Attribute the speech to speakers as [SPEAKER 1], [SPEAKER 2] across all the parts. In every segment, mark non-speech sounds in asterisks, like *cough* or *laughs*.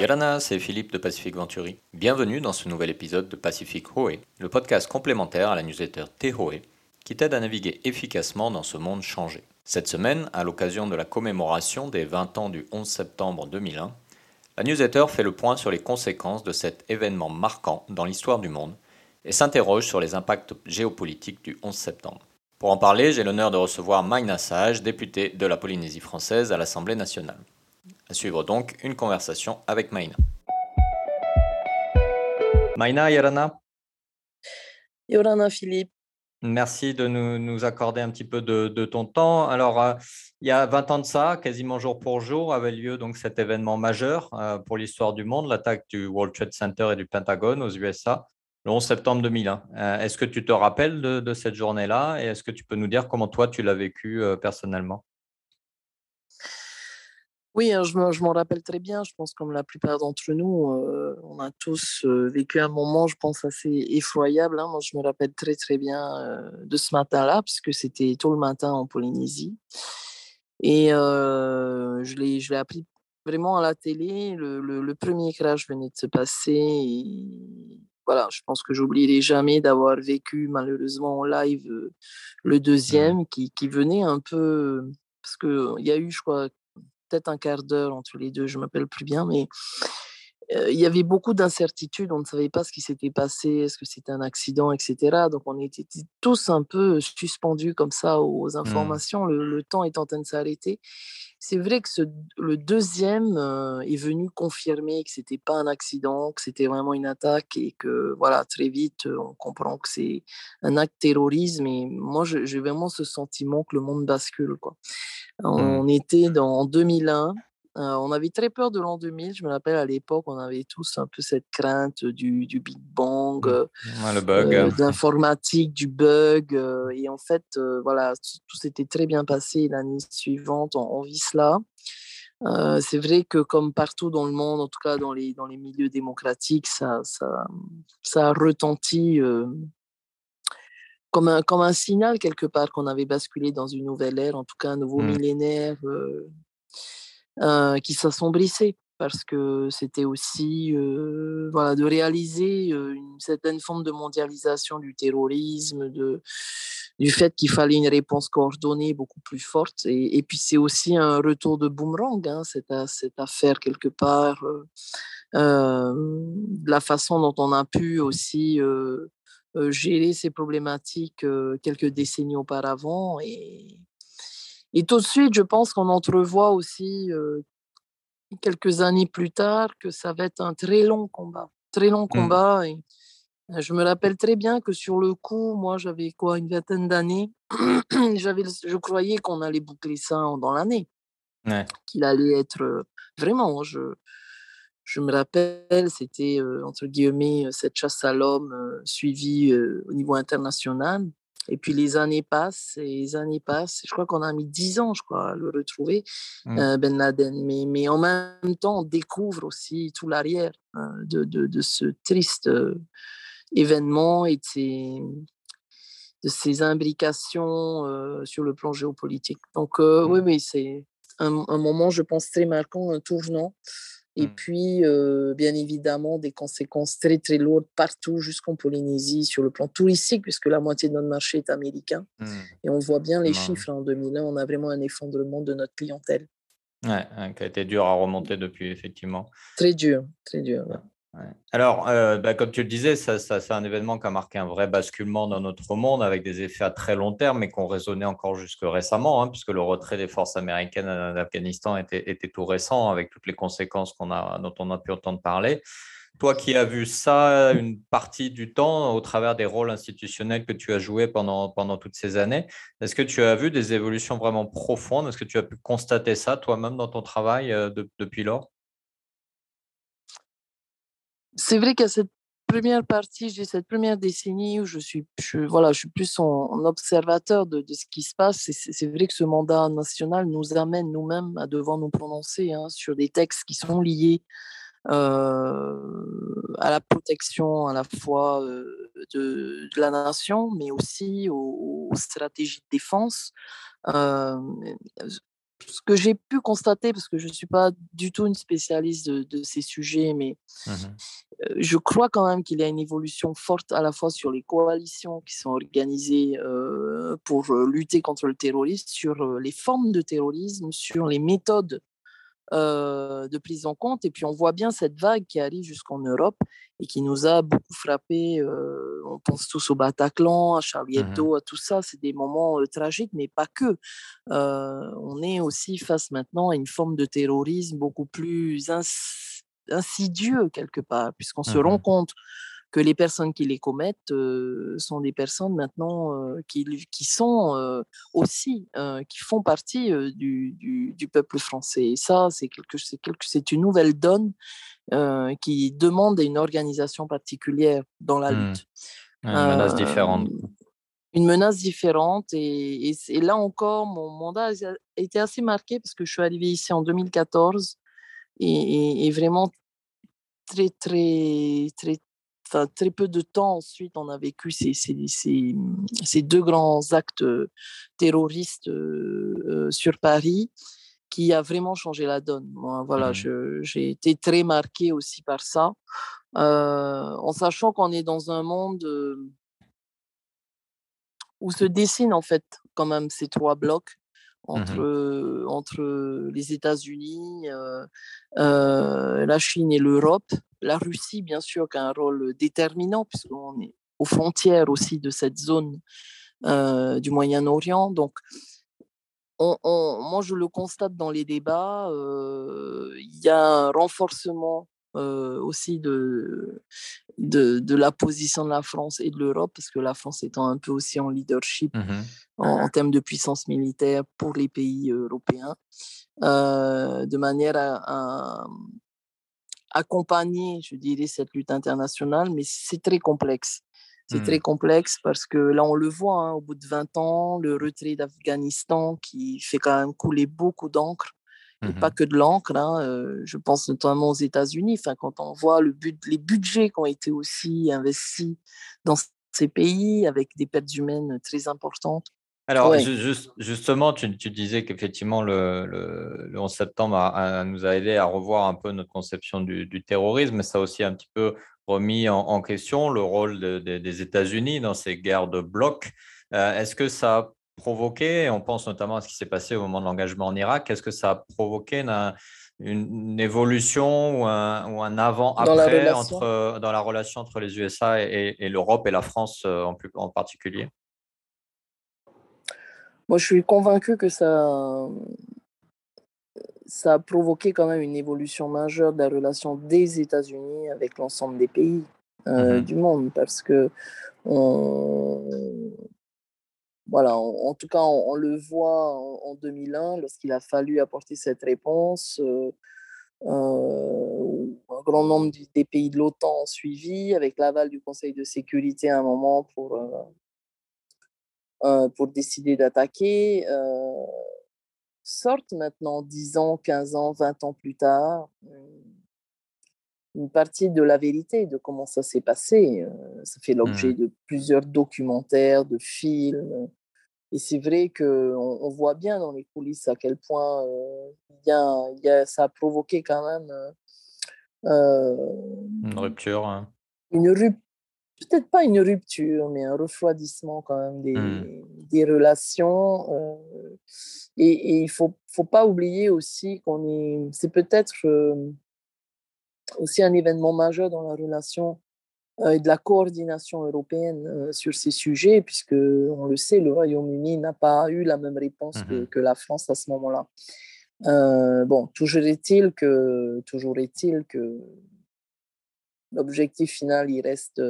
[SPEAKER 1] Yarana, c'est Philippe de Pacific Venturi. Bienvenue dans ce nouvel épisode de Pacific Hoé, le podcast complémentaire à la newsletter Tehoe, qui t'aide à naviguer efficacement dans ce monde changé. Cette semaine, à l'occasion de la commémoration des 20 ans du 11 septembre 2001, la newsletter fait le point sur les conséquences de cet événement marquant dans l'histoire du monde et s'interroge sur les impacts géopolitiques du 11 septembre. Pour en parler, j'ai l'honneur de recevoir Magna Sage, député de la Polynésie française à l'Assemblée nationale. À suivre donc une conversation avec Maïna. Maïna Yorana?
[SPEAKER 2] Yorana Philippe.
[SPEAKER 1] Merci de nous, accorder un petit peu de, ton temps. Alors, euh, il y a 20 ans de ça, quasiment jour pour jour, avait lieu donc cet événement majeur euh, pour l'histoire du monde, l'attaque du World Trade Center et du Pentagone aux USA le 11 septembre 2001. Euh, est-ce que tu te rappelles de, cette journée-là et est-ce que tu peux nous dire comment toi tu l'as vécu euh, personnellement?
[SPEAKER 2] Oui, hein, je m'en rappelle très bien. Je pense comme la plupart d'entre nous, euh, on a tous vécu un moment, je pense, assez effroyable. Hein. Moi, je me rappelle très très bien de ce matin-là, puisque c'était tôt le matin en Polynésie. Et je l'ai appris vraiment à la télé. Le, le, premier crash venait de se passer. Et voilà, je pense que j'oublierai jamais d'avoir vécu malheureusement en live euh, le mmh. deuxième qui, qui, venait un peu parce que il y a eu je crois peut-être un quart d'heure entre les deux, je m'appelle plus bien, mais il y avait beaucoup d'incertitudes. On ne savait pas ce qui s'était passé, est-ce que c'était un accident, etc. Donc on était tous un peu suspendus comme ça aux mmh. informations. Le, le, temps est en train de s'arrêter. C'est vrai que ce, le deuxième est venu confirmer que c'était pas un accident, que c'était vraiment une attaque et que voilà très vite on comprend que c'est un acte terrorisme. Et moi j'ai vraiment ce sentiment que le monde bascule quoi. Mmh. On était dans, en 2001 on avait très peur de l'an 2000. Je me rappelle à l'époque, on avait tous un peu cette crainte du, Big Bang,
[SPEAKER 1] mmh. le bug,
[SPEAKER 2] euh, d'informatique, du bug. et en fait, voilà, tout, s'était très bien passé l'année suivante. On, vit cela. c'est vrai que comme partout dans le monde, en tout cas dans les, dans les milieux démocratiques, ça, ça, ça a retenti comme, un, comme un signal quelque part qu'on avait basculé dans une nouvelle ère, en tout cas un nouveau mmh. millénaire euh, qui s'assombrissaient parce que c'était aussi euh, voilà, de réaliser une certaine forme de mondialisation du terrorisme, de, du fait qu'il fallait une réponse coordonnée beaucoup plus forte. Et, et puis c'est aussi un retour de boomerang, hein, cette, cette, affaire quelque part, euh, la façon dont on a pu aussi gérer ces problématiques quelques décennies auparavant. Et, et tout de suite, je pense qu'on entrevoit aussi quelques années plus tard que ça va être un très long combat, très long mmh. combat. Et je me rappelle très bien que sur le coup, moi, j'avais quoi, une vingtaine d'années. *clears throat* j'avais, je croyais qu'on allait boucler ça dans l'année, qu'il allait être vraiment. Je, je me rappelle, c'était entre guillemets cette chasse à l'homme suivie au niveau international. Et puis les années passent et les années passent. Je crois qu'on a mis dix ans, je crois, à le retrouver, mmh. Ben Laden. Mais, mais en même temps, on découvre aussi tout l'arrière hein, de, de, de, ce triste événement et de ses, de ses imbrications sur le plan géopolitique. Donc oui, mmh. oui, c'est un, un, moment, je pense, très marquant, un tournant. Et mmh. puis, bien évidemment, des conséquences très, très lourdes partout, jusqu'en Polynésie, sur le plan touristique, puisque la moitié de notre marché est américain. Mmh. Et on voit bien les chiffres. En 2001, on a vraiment un effondrement de notre clientèle.
[SPEAKER 1] Ouais, qui a été dur à remonter depuis, effectivement.
[SPEAKER 2] Très dur, très dur.
[SPEAKER 1] Alors, euh, bah, comme tu le disais, c'est un événement qui a marqué un vrai basculement dans notre monde avec des effets à très long terme, mais qui ont résonné encore jusque récemment, hein, puisque le retrait des forces américaines d'Afghanistan était, était, tout récent, avec toutes les conséquences dont on a pu entendre parler. Toi qui as vu ça une partie du temps au travers des rôles institutionnels que tu as joués pendant, pendant toutes ces années, est-ce que tu as vu des évolutions vraiment profondes? Est-ce que tu as pu constater ça toi-même dans ton travail euh, depuis lors?
[SPEAKER 2] C'est vrai qu'à cette première partie, j'ai cette première décennie où je suis, voilà, je suis plus en, observateur de, ce qui se passe. C'est vrai que ce mandat national nous amène nous-mêmes à devoir nous prononcer hein, sur des textes qui sont liés euh, à la protection à la fois euh, de, la nation, mais aussi aux, stratégies de défense. Euh, ce que j'ai pu constater, parce que je ne suis pas du tout une spécialiste de, ces sujets, mais mmh euh, je crois quand même qu'il y a une évolution forte à la fois sur les coalitions qui sont organisées euh, pour lutter contre le terrorisme, sur les formes de terrorisme, sur les méthodes euh, de prise en compte. Et puis on voit bien cette vague qui arrive jusqu'en Europe et qui nous a beaucoup frappé. Euh, on pense tous au Bataclan, à Charlie mmh Hebdo, à tout ça. C'est des moments euh, tragiques, mais pas que. on est aussi face maintenant à une forme de terrorisme beaucoup plus insidieux quelque part, puisqu'on se mmh rend compte que les personnes qui les commettent sont des personnes maintenant qui, qui, sont aussi, qui font partie du, du, peuple français. Et ça, c'est quelque, quelque, c'est une nouvelle donne qui demande une organisation particulière dans la mmh. lutte.
[SPEAKER 1] Une menace différente.
[SPEAKER 2] Une menace différente. Et, et, là encore, mon mandat a été assez marqué parce que je suis arrivée ici en 2014 et, et vraiment très, très, très, très peu de temps ensuite, on a vécu ces, ces, ces, ces deux grands actes terroristes sur Paris qui a vraiment changé la donne. Moi, voilà, mmh j'ai été très marqué aussi par ça, en sachant qu'on est dans un monde où se dessinent en fait quand même ces trois blocs entre, mmh entre les États-Unis, la Chine et l'Europe. La Russie, bien sûr, qui a un rôle déterminant, puisqu'on est aux frontières aussi de cette zone du Moyen-Orient. Donc, on, moi, je le constate dans les débats, il y a un renforcement aussi de, de, la position de la France et de l'Europe, parce que la France étant un peu aussi en leadership mmh en, termes de puissance militaire pour les pays européens, de manière à, accompagner, je dirais, cette lutte internationale, mais c'est très complexe. C'est très mmh. complexe parce que là, on le voit, hein, au bout de 20 ans, le retrait d'Afghanistan qui fait quand même couler beaucoup d'encre et pas mmh que de l'encre. Hein, je pense notamment aux États-Unis. Enfin, quand on voit le but, les budgets qui ont été aussi investis dans ces pays avec des pertes humaines très importantes.
[SPEAKER 1] Alors, justement, tu, disais qu'effectivement, le, le, 11 septembre nous a aidé à revoir un peu notre conception du, terrorisme, mais ça a aussi un petit peu remis en, question le rôle des États-Unis dans ces guerres de blocs. Est-ce que ça a provoqué, on pense notamment à ce qui s'est passé au moment de l'engagement en Irak, est-ce que ça a provoqué une, évolution ou un, avant-après entre, dans la relation entre les USA et, l'Europe et la France euh, en, plus, en particulier?
[SPEAKER 2] Moi, je suis convaincu que ça, ça a provoqué quand même une évolution majeure de la relation des États-Unis avec l'ensemble des pays euh, mmh du monde parce que on, voilà, en, tout cas, on, le voit en, 2001, lorsqu'il a fallu apporter cette réponse. Euh, euh, un grand nombre des pays de l'OTAN ont suivi, avec l'aval du Conseil de sécurité à un moment pour, euh, pour décider d'attaquer. sortent maintenant, 10 ans, 15 ans, 20 ans plus tard, une partie de la vérité de comment ça s'est passé. Ça fait l'objet mmh. de plusieurs documentaires, de films, et c'est vrai qu'on on voit bien dans les coulisses à quel point euh, y a, y a, ça a provoqué quand même.
[SPEAKER 1] Euh, une rupture. Hein.
[SPEAKER 2] Une rupture. Peut-être pas une rupture, mais un refroidissement quand même des, mmh. des relations. Euh, et, et, il ne faut, faut pas oublier aussi qu'on est. C'est peut-être aussi un événement majeur dans la relation euh, et de la coordination européenne euh, sur ces sujets, puisque on le sait, le Royaume-Uni n'a pas eu la même réponse que, mmh la France à ce moment-là. Euh, bon, toujours est-il que, toujours est-il que l'objectif final, il reste,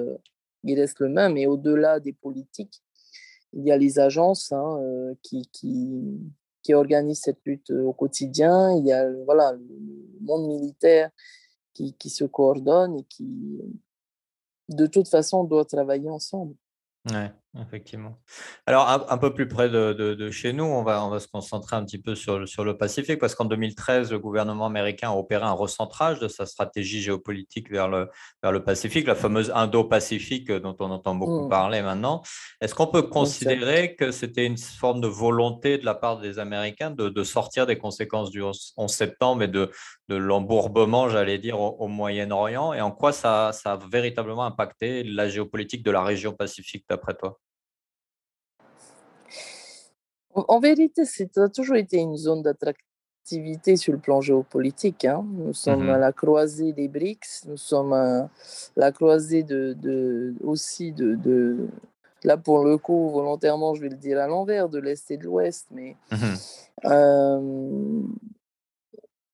[SPEAKER 2] il reste le même. Et au-delà des politiques, il y a les agences hein, qui, qui, qui, organisent cette lutte au quotidien. Il y a voilà, le monde militaire qui, qui se coordonne et qui, de toute façon, on doit travailler ensemble.
[SPEAKER 1] Effectivement. Alors, un, peu plus près de, chez nous, on va, on va se concentrer un petit peu sur, sur le Pacifique, parce qu'en 2013, le gouvernement américain a opéré un recentrage de sa stratégie géopolitique vers le, vers le Pacifique, la fameuse Indo-Pacifique dont on entend beaucoup mmh. parler maintenant. Est-ce qu'on peut considérer que c'était une forme de volonté de la part des Américains de, de sortir des conséquences du 11 septembre et de, de l'embourbement, j'allais dire, au, Moyen-Orient, et en quoi ça, ça a véritablement impacté la géopolitique de la région Pacifique, d'après toi?
[SPEAKER 2] En vérité, ça a toujours été une zone d'attractivité sur le plan géopolitique. Hein. Nous sommes à mmh la croisée des BRICS, nous sommes à la croisée de, aussi de, là pour le coup, volontairement, je vais le dire à l'envers, de l'Est et de l'Ouest, mais mmh euh,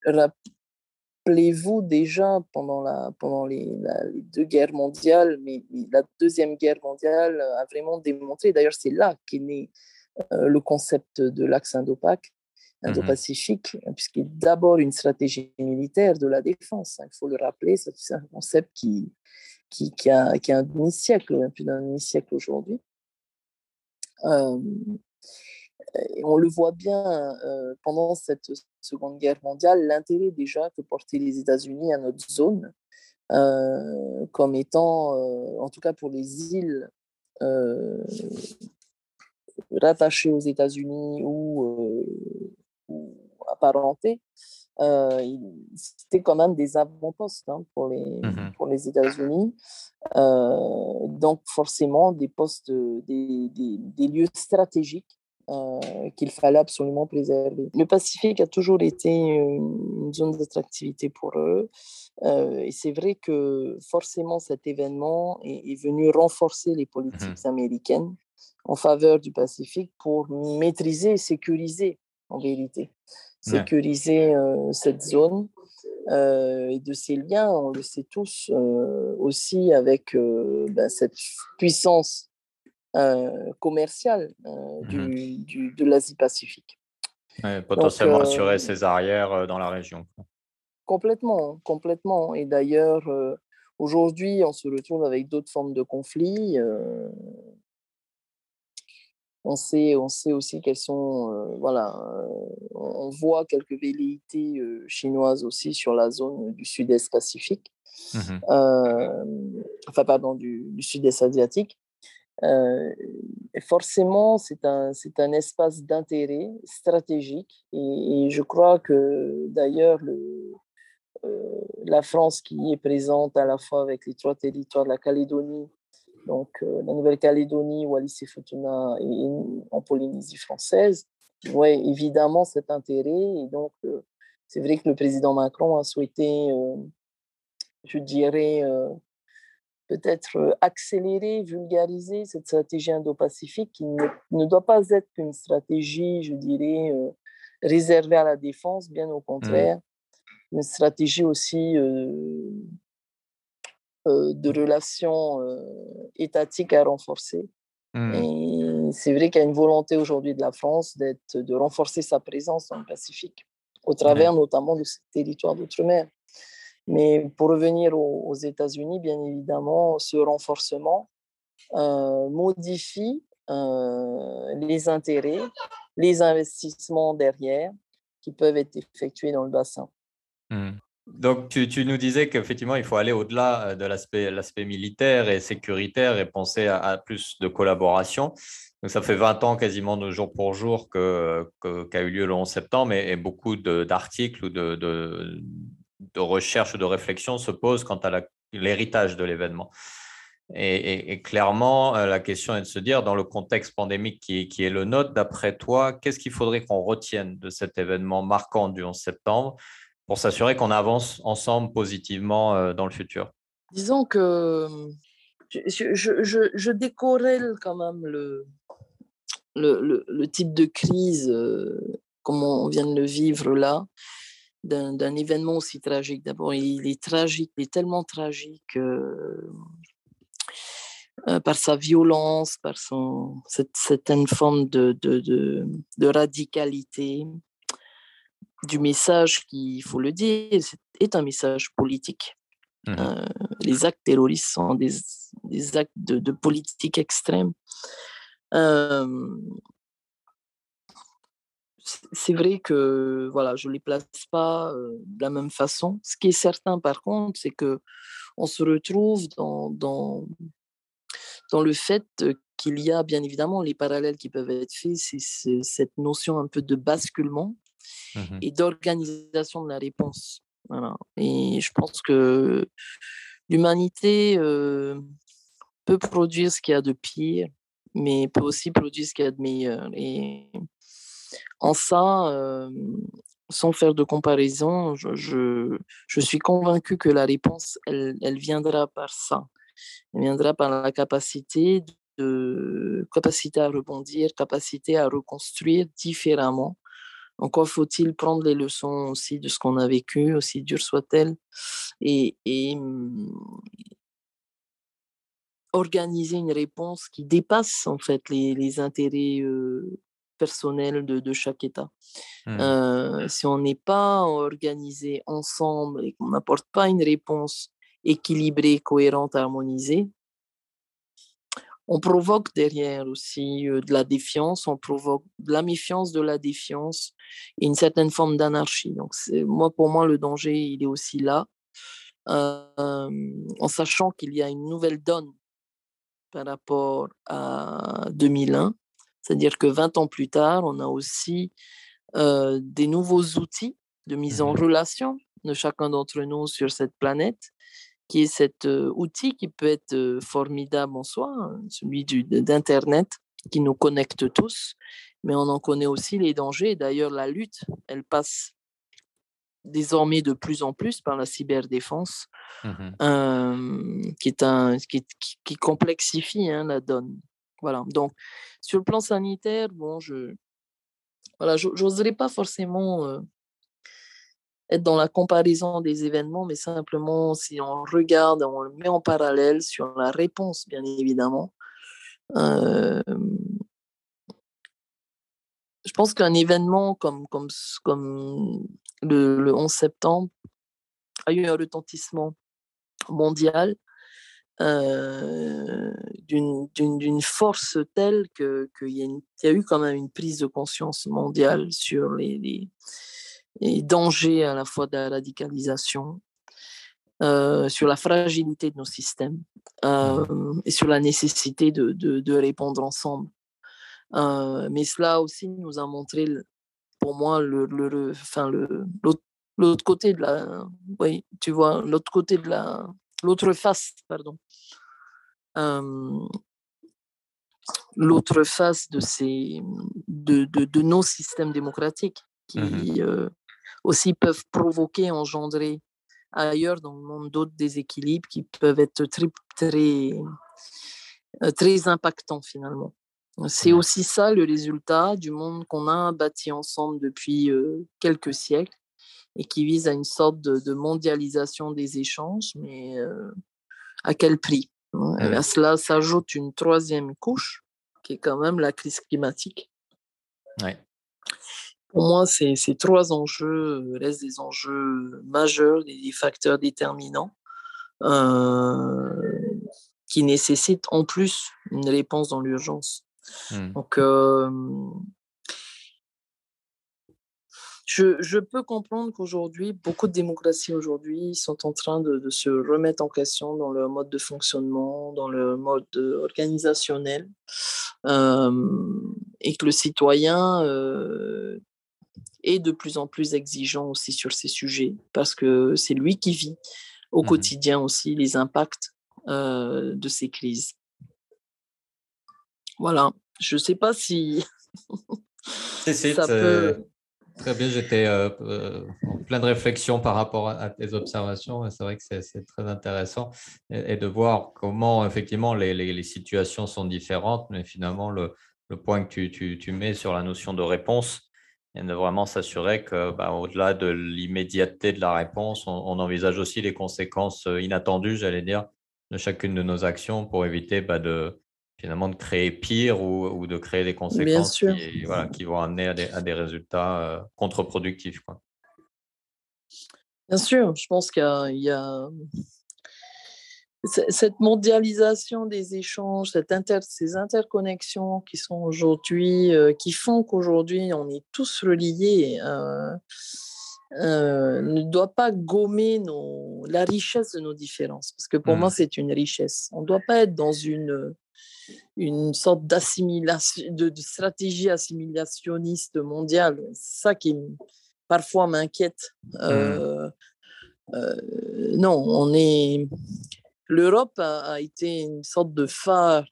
[SPEAKER 2] rappelez-vous déjà pendant, la, pendant les, les, deux guerres mondiales, mais la Deuxième Guerre mondiale a vraiment démontré, d'ailleurs c'est là qu'est né euh, le concept de l'axe Indo-Pac, mmh Indo-Pacifique, puisqu'il est d'abord une stratégie militaire de la défense. Hein, il faut le rappeler, c'est un concept qui, qui, qui, a, qui a un demi-siècle, plus d'un demi-siècle aujourd'hui. Euh, on le voit bien euh, pendant cette Seconde Guerre mondiale, l'intérêt déjà que portaient les États-Unis à notre zone, comme étant, en tout cas pour les îles rattachés aux États-Unis ou, euh, ou apparentés, euh, c'était quand même des avant-postes hein, pour les, mmh pour les États-Unis. Euh, donc, forcément, des postes, des, des, des lieux stratégiques qu'il fallait absolument préserver. Le Pacifique a toujours été une, zone d'attractivité pour eux. et c'est vrai que forcément, cet événement est, est venu renforcer les mmh politiques américaines en faveur du Pacifique pour maîtriser et sécuriser, en vérité, sécuriser euh, cette zone euh, et de ces liens, on le sait tous, euh, aussi avec ben, cette puissance commerciale mmh du, de l'Asie-Pacifique.
[SPEAKER 1] potentiellement assurer ses arrières dans la région.
[SPEAKER 2] Complètement, complètement. Et d'ailleurs, aujourd'hui, on se retrouve avec d'autres formes de conflits. On sait, on sait aussi qu'elles sont, euh, voilà, euh, on voit quelques velléités euh, chinoises aussi sur la zone du sud-est Pacifique, mmh enfin pardon, du, sud-est asiatique. forcément, c'est un, c'est un espace d'intérêt stratégique et, je crois que d'ailleurs la France qui est présente à la fois avec les trois territoires de la Calédonie donc euh, la Nouvelle-Calédonie, Wallis et Futuna et en Polynésie française, ouais, évidemment cet intérêt. Et donc, euh, c'est vrai que le président Macron a souhaité, euh, je dirais, peut-être accélérer, vulgariser cette stratégie indo-pacifique qui ne, ne, doit pas être qu'une stratégie, je dirais, réservée à la défense, bien au mmh. contraire, une stratégie aussi de relations euh, étatiques à renforcer. Mmh. Et c'est vrai qu'il y a une volonté aujourd'hui de la France de renforcer sa présence dans le Pacifique, au travers notamment de ce territoire d'outre-mer. Mais pour revenir aux, États-Unis, bien évidemment, ce renforcement euh, modifie les intérêts, les investissements derrière qui peuvent être effectués dans le bassin.
[SPEAKER 1] Mmh. Donc, tu, nous disais qu'effectivement, il faut aller au-delà euh, de l'aspect militaire et sécuritaire et penser à, plus de collaboration. Donc, ça fait 20 ans quasiment de jour pour jour qu'a eu lieu le 11 septembre et, beaucoup d'articles ou de, recherches ou de réflexions se posent quant à l'héritage de l'événement. Et, clairement, euh, la question est de se dire, dans le contexte pandémique qui est le nôtre, d'après toi, qu'est-ce qu'il faudrait qu'on retienne de cet événement marquant du 11 septembre pour s'assurer qu'on avance ensemble positivement euh, dans le futur
[SPEAKER 2] Disons que je, je, quand même le, le, type de crise, euh, comme on vient de le vivre là, d'un événement aussi tragique. D'abord, il est tragique, il est tellement tragique euh, par sa violence, par son, cette certaine forme de, de radicalité, du message qui, il faut le dire, est un message politique. Mmh les actes terroristes sont des, des actes de, de, politique extrême. Euh, c'est vrai que voilà, je ne les place pas de la même façon. Ce qui est certain, par contre, c'est que on se retrouve dans, dans, dans le fait qu'il y a bien évidemment les parallèles qui peuvent être faits, c'est cette notion un peu de basculement mmh et d'organisation de la réponse. Et je pense que l'humanité peut produire ce qu'il y a de pire, mais peut aussi produire ce qu'il y a de meilleur. Et en ça, sans faire de comparaison, je, suis convaincue que la réponse, elle, elle, viendra par ça. Elle viendra par la capacité, de, capacité à rebondir, capacité à reconstruire différemment. Encore faut-il prendre les leçons aussi de ce qu'on a vécu, aussi dur soit-elle, et, et, organiser une réponse qui dépasse en fait les, les intérêts personnel de, de chaque État. Mmh. Euh, si on n'est pas organisé ensemble et qu'on n'apporte pas une réponse équilibrée, cohérente, harmonisée, on provoque derrière aussi de la défiance, on provoque de la méfiance, de la défiance et une certaine forme d'anarchie. Donc, moi, pour moi, le danger, il est aussi là, euh, en sachant qu'il y a une nouvelle donne par rapport à 2001 c'est-à-dire que 20 ans plus tard, on a aussi euh, des nouveaux outils de mise en mmh relation de chacun d'entre nous sur cette planète, qui est cet outil qui peut être formidable en soi, hein, celui d'Internet, qui nous connecte tous, mais on en connaît aussi les dangers. D'ailleurs, la lutte, elle passe désormais de plus en plus par la cyberdéfense, mmh qui, est un, qui, qui complexifie hein, la donne. Voilà. Donc, sur le plan sanitaire, bon, je voilà, j'oserais pas forcément être dans la comparaison des événements, mais simplement si on regarde, on le met en parallèle sur la réponse, bien évidemment. je pense qu'un événement comme, comme, comme le, le 11 septembre a eu un retentissement mondial euh, d'une force telle qu'il y, y, a eu quand même une prise de conscience mondiale sur les, dangers à la fois de la radicalisation, euh, sur la fragilité de nos systèmes mmh. euh, et sur la nécessité de, de, de répondre ensemble. Euh, mais cela aussi nous a montré, pour moi, le, le, enfin, le, l'autre côté de la, oui, tu vois, l'autre côté de la, l'autre face, pardon. l'autre face de, ces, de, de, nos systèmes démocratiques qui mmh aussi peuvent provoquer, engendrer ailleurs dans le monde d'autres déséquilibres qui peuvent être très, très, très impactants finalement. C'est aussi ça le résultat du monde qu'on a bâti ensemble depuis quelques siècles et qui vise à une sorte de, mondialisation des échanges, mais euh, à quel prix? Hein? À cela s'ajoute une troisième couche, qui est quand même la crise climatique. Pour moi, ces, ces, trois enjeux restent des enjeux majeurs, des facteurs déterminants, euh, qui nécessitent en plus une réponse dans l'urgence. Mmh. Donc, euh, je, peux comprendre qu'aujourd'hui, beaucoup de démocraties aujourd'hui sont en train de, se remettre en question dans leur mode de fonctionnement, dans leur mode organisationnel, euh, et que le citoyen euh, est de plus en plus exigeant aussi sur ces sujets, parce que c'est lui qui vit au mmh quotidien aussi les impacts euh, de ces crises. Voilà, je ne sais pas si... *laughs*
[SPEAKER 1] ça peut... Très bien, j'étais euh, euh, en pleine réflexion par rapport à, tes observations. C'est vrai que c'est très intéressant et, de voir comment effectivement les, les, situations sont différentes, mais finalement le, le point que tu, tu, tu, mets sur la notion de réponse et de vraiment s'assurer que bah, au-delà de l'immédiateté de la réponse, on, on, envisage aussi les conséquences euh, inattendues, j'allais dire, de chacune de nos actions pour éviter bah, de, finalement de créer pire ou, ou de créer des conséquences qui, voilà, qui, vont amener à des, à des résultats euh, contre-productifs. Quoi.
[SPEAKER 2] Bien sûr, je pense qu'il y, y, a cette mondialisation des échanges, cette inter, ces interconnexions qui sont aujourd'hui, qui font qu'aujourd'hui on est tous reliés, ne doit pas gommer nos, la richesse de nos différences. Parce que pour moi, mmh. c'est une richesse. On ne doit pas être dans une, une sorte d'assimilation, de, stratégie assimilationniste mondiale. C'est ça qui parfois m'inquiète. Mmh. Euh, euh, non, on est. L'Europe a, été une sorte de phare.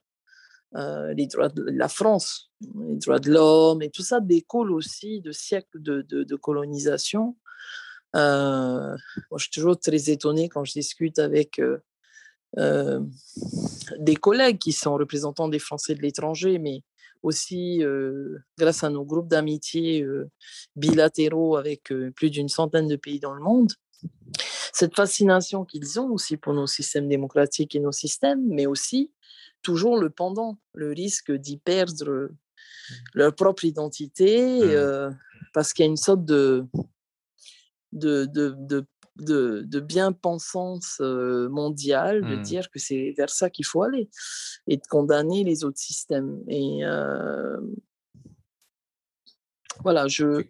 [SPEAKER 2] Euh, droits de la France, les droits de l'homme et tout ça découle aussi de siècles de, colonisation. moi, je suis toujours très étonnée quand je discute avec euh, des collègues qui sont représentants des Français de l'étranger, mais aussi euh, grâce à nos groupes d'amitié euh, bilatéraux avec plus d'une centaine de pays dans le monde. Cette fascination qu'ils ont aussi pour nos systèmes démocratiques et nos systèmes, mais aussi toujours le pendant, le risque d'y perdre mmh. leur propre identité, mmh. parce qu'il y a une sorte de, de, de, de de, bien-pensance mondiale, de mmh. dire que c'est vers ça qu'il faut aller et de condamner les autres systèmes. Et voilà, je,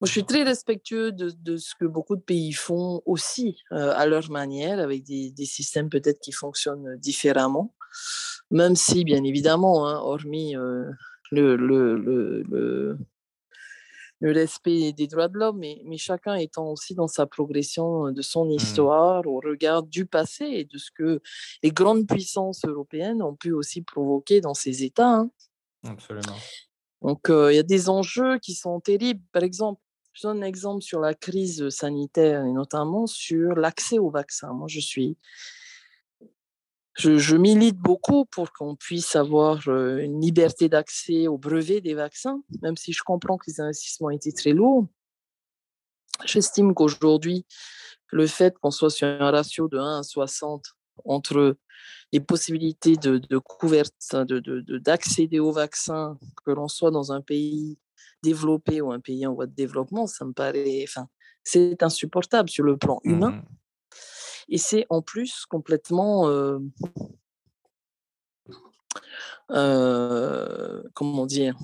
[SPEAKER 2] moi, je suis très respectueux de, ce que beaucoup de pays font aussi à leur manière, avec des, systèmes peut-être qui fonctionnent différemment, même si, bien évidemment, hein, hormis le, le le respect des droits de l'homme, mais, mais, chacun étant aussi dans sa progression de son mmh. histoire au regard du passé et de ce que les grandes puissances européennes ont pu aussi provoquer dans ces États. Hein.
[SPEAKER 1] Absolument.
[SPEAKER 2] Donc, il y a des enjeux qui sont terribles. Par exemple, je donne un exemple sur la crise sanitaire et notamment sur l'accès aux vaccins. Moi, je suis je, milite beaucoup pour qu'on puisse avoir une liberté d'accès au brevet des vaccins, même si je comprends que les investissements étaient très lourds. J'estime qu'aujourd'hui, le fait qu'on soit sur un ratio de 1 à 60 entre les possibilités de, de d'accéder aux vaccins, que l'on soit dans un pays développé ou un pays en voie de développement, ça me paraît, enfin, c'est insupportable sur le plan humain. Mmh et c'est en plus complètement euh, euh, comment dire?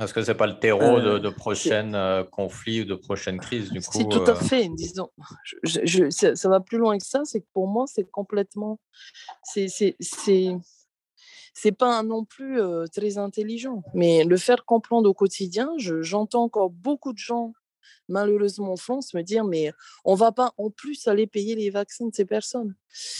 [SPEAKER 1] Est-ce que c'est pas le terreau de, euh, prochains conflits ou de prochaines crises du coup
[SPEAKER 2] C'est tout à fait. Disons, je, ça, va plus loin que ça. C'est que pour moi, c'est complètement, c'est c'est pas non plus très intelligent. Mais le faire comprendre au quotidien, j'entends encore beaucoup de gens malheureusement en France, me dire, mais on va pas en plus aller payer les vaccins de ces personnes.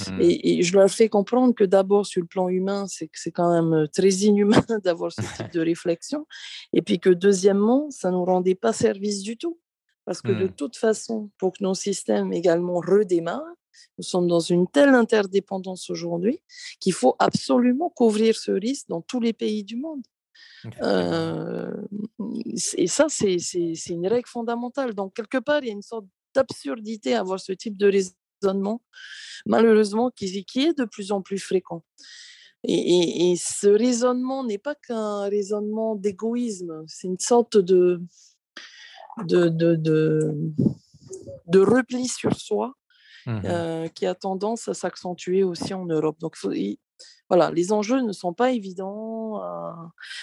[SPEAKER 2] Mmh. Et, je leur fais comprendre que d'abord, sur le plan humain, c'est quand même très inhumain *laughs* d'avoir ce type de réflexion. Et puis que deuxièmement, ça ne nous rendait pas service du tout. Parce que de mmh. toute façon, pour que nos systèmes également redémarrent, nous sommes dans une telle interdépendance aujourd'hui qu'il faut absolument couvrir ce risque dans tous les pays du monde. Euh, et ça, c'est une règle fondamentale. Donc, quelque part, il y a une sorte d'absurdité à avoir ce type de raisonnement, malheureusement, qui, qui est de plus en plus fréquent. Et, ce raisonnement n'est pas qu'un raisonnement d'égoïsme, c'est une sorte de, de, de, de, repli sur soi mmh euh, qui a tendance à s'accentuer aussi en Europe. Donc, il, voilà, les enjeux ne sont pas évidents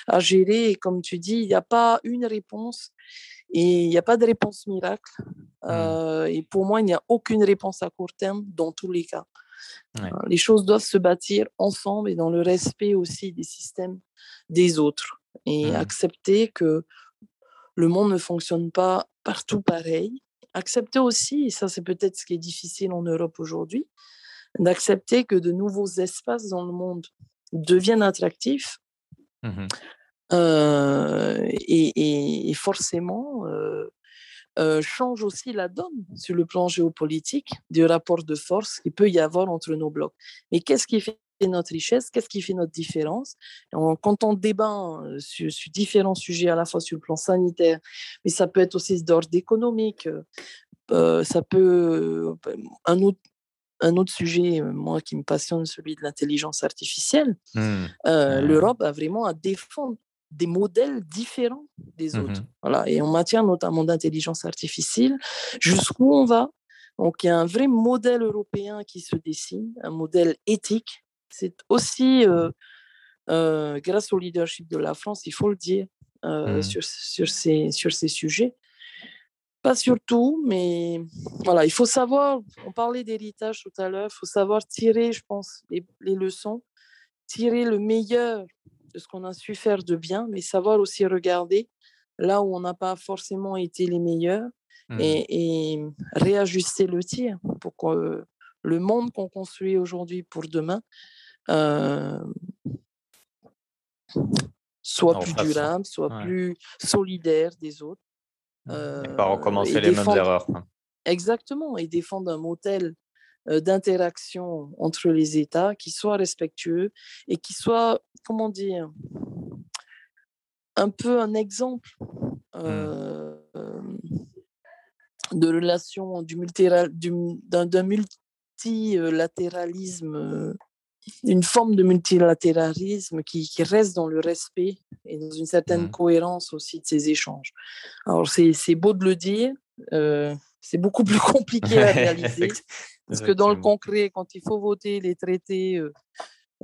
[SPEAKER 2] à, gérer. Et comme tu dis, il n'y a pas une réponse et il n'y a pas de réponse miracle. Mmh. Euh, et pour moi, il n'y a aucune réponse à court terme dans tous les cas. Euh, les choses doivent se bâtir ensemble et dans le respect aussi des systèmes des autres et mmh. accepter que le monde ne fonctionne pas partout pareil. Accepter aussi, et ça c'est peut-être ce qui est difficile en Europe aujourd'hui, d'accepter que de nouveaux espaces dans le monde deviennent attractifs. Mmh euh, et, forcément euh, euh, change aussi la donne sur le plan géopolitique du rapport de force qu'il peut y avoir entre nos blocs. Mais qu'est-ce qui fait notre richesse, qu'est-ce qui fait notre différence? quand on débat sur, sur, différents sujets, à la fois sur le plan sanitaire, mais ça peut être aussi d'ordre économique, ça peut un autre, un autre sujet, moi, qui me passionne, celui de l'intelligence artificielle, mmh. l'Europe a vraiment à défendre des modèles différents des mmh autres. Voilà. Et en matière notamment d'intelligence artificielle, jusqu'où on va? Donc, il y a un vrai modèle européen qui se dessine, un modèle éthique. C'est aussi grâce au leadership de la France, il faut le dire, mmh. sur, sur, ces, sur ces sujets. Pas surtout, mais voilà, il faut savoir, on parlait d'héritage tout à l'heure, il faut savoir tirer, je pense, les, les, leçons, tirer le meilleur de ce qu'on a su faire de bien, mais savoir aussi regarder là où on n'a pas forcément été les meilleurs mmh. et, et, réajuster le tir pour que le monde qu'on construit aujourd'hui pour demain euh, soit plus durable, soit plus solidaire des autres.
[SPEAKER 1] Euh, et pas recommencer les mêmes erreurs.
[SPEAKER 2] Exactement, et défendre un modèle d'interaction entre les États qui soit respectueux et qui soit, comment dire, un peu un exemple mmh. de relation du d'un multilatéralisme une forme de multilatéralisme qui, qui, reste dans le respect et dans une certaine mmh. cohérence aussi de ces échanges. Alors, c'est beau de le dire, euh, c'est beaucoup *laughs* plus compliqué à réaliser, parce que dans le concret, quand il faut voter les traités, euh,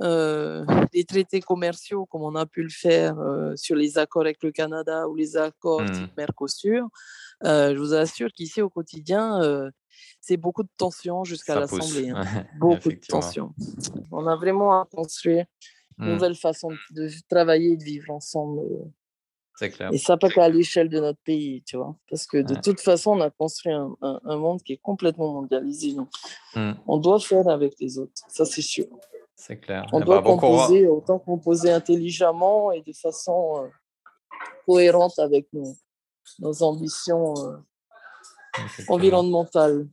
[SPEAKER 2] euh, les traités commerciaux, comme on a pu le faire sur les accords avec le Canada ou les accords mmh. type Mercosur, je vous assure qu'ici, au quotidien, c'est beaucoup de tensions jusqu'à l'Assemblée. Hein. *laughs* beaucoup de tensions. On a vraiment à construire une mmh. nouvelle façon de travailler et de vivre ensemble. Euh.
[SPEAKER 1] C'est clair.
[SPEAKER 2] Et ça pas qu'à l'échelle de notre pays, tu vois. Parce que de toute façon, on a construit un, un, monde qui est complètement mondialisé. Donc, mmh. on doit faire avec les autres. Ça, c'est sûr.
[SPEAKER 1] C'est clair.
[SPEAKER 2] On eh doit ben, composer, autant composer intelligemment et de façon euh, cohérente avec nos, nos ambitions euh, environnementales.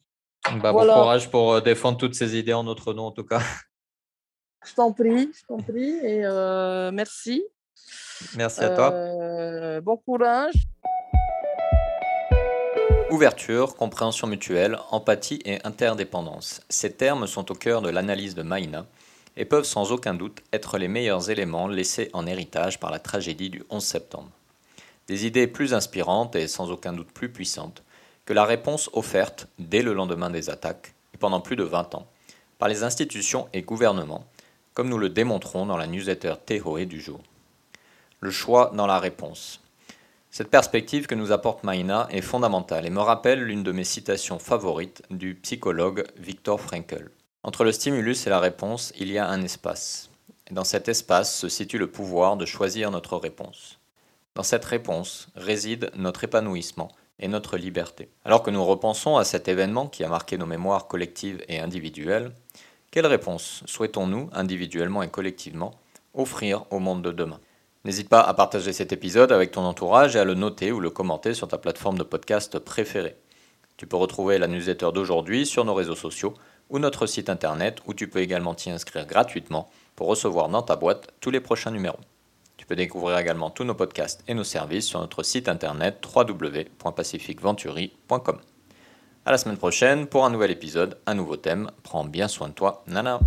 [SPEAKER 1] Bah, bon courage pour euh, défendre toutes ces idées en notre nom, en tout cas.
[SPEAKER 2] Je t'en prie, je t'en prie, et euh, merci.
[SPEAKER 1] Merci à toi.
[SPEAKER 2] Euh, bon courage.
[SPEAKER 1] Ouverture, compréhension mutuelle, empathie et interdépendance. Ces termes sont au cœur de l'analyse de Maïna et peuvent sans aucun doute être les meilleurs éléments laissés en héritage par la tragédie du 11 septembre. Des idées plus inspirantes et sans aucun doute plus puissantes que la réponse offerte dès le lendemain des attaques, pendant plus de 20 ans, par les institutions et gouvernements, comme nous le démontrons dans la newsletter Tehoe du jour. Le choix dans la réponse. Cette perspective que nous apporte Maïna est fondamentale et me rappelle l'une de mes citations favorites du psychologue Viktor Frankl. Entre le stimulus et la réponse, il y a un espace. Et dans cet espace se situe le pouvoir de choisir notre réponse. Dans cette réponse réside notre épanouissement et notre liberté. Alors que nous repensons à cet événement qui a marqué nos mémoires collectives et individuelles, quelle réponse souhaitons-nous, individuellement et collectivement, offrir au monde de demain? N'hésite pas à partager cet épisode avec ton entourage et à le noter ou le commenter sur ta plateforme de podcast préférée. Tu peux retrouver la newsletter d'aujourd'hui sur nos réseaux sociaux ou notre site internet où tu peux également t'y inscrire gratuitement pour recevoir dans ta boîte tous les prochains numéros. Tu peux découvrir également tous nos podcasts et nos services sur notre site internet www.pacificventuri.com. À la semaine prochaine pour un nouvel épisode, un nouveau thème. Prends bien soin de toi, Nana.